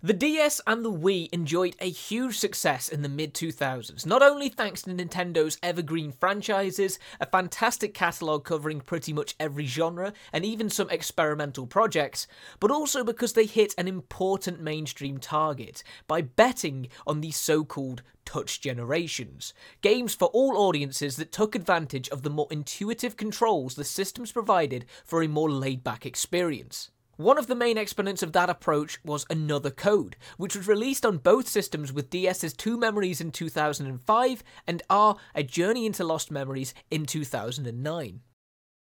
The DS and the Wii enjoyed a huge success in the mid 2000s, not only thanks to Nintendo's evergreen franchises, a fantastic catalogue covering pretty much every genre, and even some experimental projects, but also because they hit an important mainstream target by betting on these so called touch generations. Games for all audiences that took advantage of the more intuitive controls the systems provided for a more laid back experience. One of the main exponents of that approach was Another Code, which was released on both systems with DS's Two Memories in 2005 and R A Journey into Lost Memories in 2009.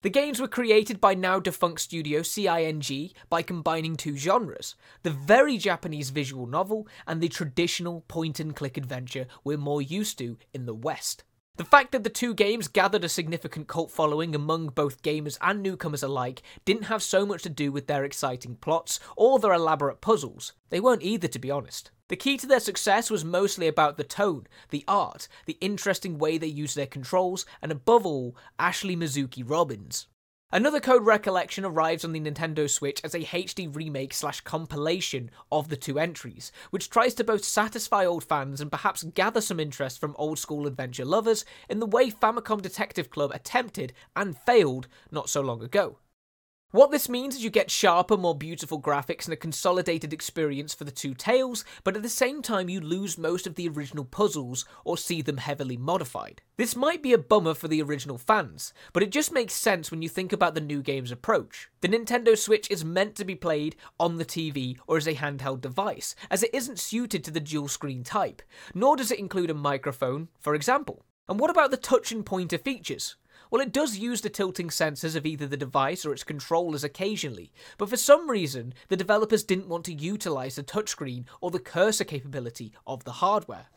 The games were created by now defunct studio CING by combining two genres the very Japanese visual novel and the traditional point and click adventure we're more used to in the West. The fact that the two games gathered a significant cult following among both gamers and newcomers alike didn't have so much to do with their exciting plots or their elaborate puzzles. They weren't either, to be honest. The key to their success was mostly about the tone, the art, the interesting way they used their controls, and above all, Ashley Mizuki Robbins. Another Code Recollection arrives on the Nintendo Switch as a HD remake slash compilation of the two entries, which tries to both satisfy old fans and perhaps gather some interest from old school adventure lovers in the way Famicom Detective Club attempted and failed not so long ago. What this means is you get sharper, more beautiful graphics and a consolidated experience for the two tales, but at the same time you lose most of the original puzzles or see them heavily modified. This might be a bummer for the original fans, but it just makes sense when you think about the new game's approach. The Nintendo Switch is meant to be played on the TV or as a handheld device, as it isn't suited to the dual screen type, nor does it include a microphone, for example. And what about the touch and pointer features? Well, it does use the tilting sensors of either the device or its controllers occasionally, but for some reason, the developers didn't want to utilize the touchscreen or the cursor capability of the hardware.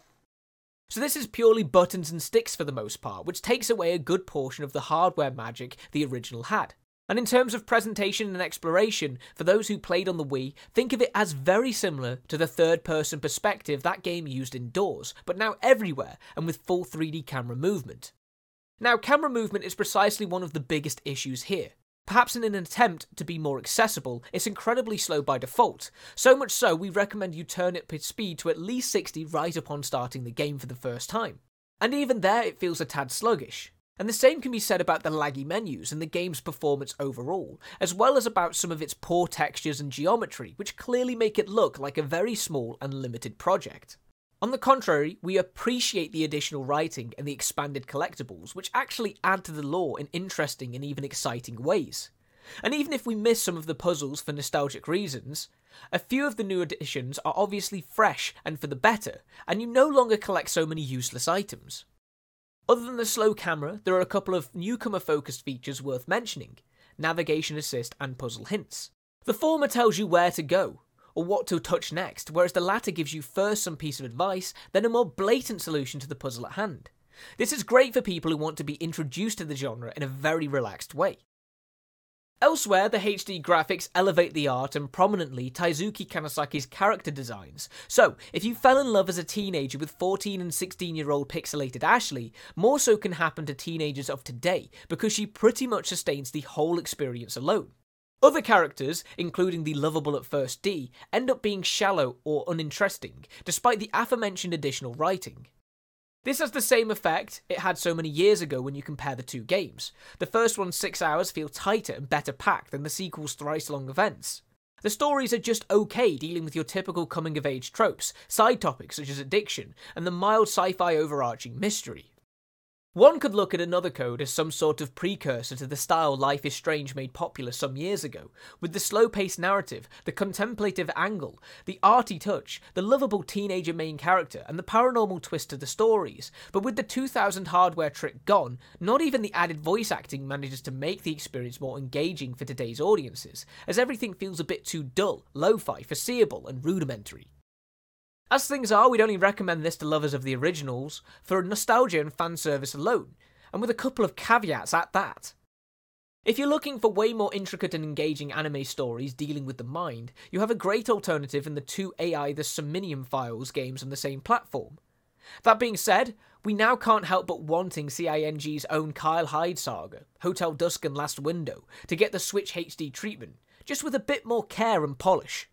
So this is purely buttons and sticks for the most part, which takes away a good portion of the hardware magic the original had. And in terms of presentation and exploration, for those who played on the Wii, think of it as very similar to the third person perspective that game used indoors, but now everywhere and with full 3D camera movement. Now, camera movement is precisely one of the biggest issues here. Perhaps in an attempt to be more accessible, it's incredibly slow by default, so much so we recommend you turn its speed to at least 60 right upon starting the game for the first time. And even there, it feels a tad sluggish. And the same can be said about the laggy menus and the game's performance overall, as well as about some of its poor textures and geometry, which clearly make it look like a very small and limited project. On the contrary, we appreciate the additional writing and the expanded collectibles, which actually add to the lore in interesting and even exciting ways. And even if we miss some of the puzzles for nostalgic reasons, a few of the new additions are obviously fresh and for the better, and you no longer collect so many useless items. Other than the slow camera, there are a couple of newcomer focused features worth mentioning navigation assist and puzzle hints. The former tells you where to go, or what to touch next, whereas the latter gives you first some piece of advice, then a more blatant solution to the puzzle at hand. This is great for people who want to be introduced to the genre in a very relaxed way. Elsewhere, the HD graphics elevate the art and prominently Taisuke Kanasaki's character designs. So, if you fell in love as a teenager with 14 and 16 year old pixelated Ashley, more so can happen to teenagers of today because she pretty much sustains the whole experience alone. Other characters, including the lovable at first D, end up being shallow or uninteresting, despite the aforementioned additional writing. This has the same effect it had so many years ago when you compare the two games. The first one's six hours feel tighter and better packed than the sequel's thrice long events. The stories are just okay dealing with your typical coming of age tropes, side topics such as addiction, and the mild sci fi overarching mystery. One could look at another code as some sort of precursor to the style Life is Strange made popular some years ago, with the slow paced narrative, the contemplative angle, the arty touch, the lovable teenager main character, and the paranormal twist to the stories. But with the 2000 hardware trick gone, not even the added voice acting manages to make the experience more engaging for today's audiences, as everything feels a bit too dull, lo fi, foreseeable, and rudimentary. As things are, we'd only recommend this to lovers of the originals for nostalgia and fan service alone, and with a couple of caveats at that. If you're looking for way more intricate and engaging anime stories dealing with the mind, you have a great alternative in the two AI The Somnium Files games on the same platform. That being said, we now can't help but wanting CING's own Kyle Hyde saga, Hotel Dusk and Last Window, to get the Switch HD treatment, just with a bit more care and polish.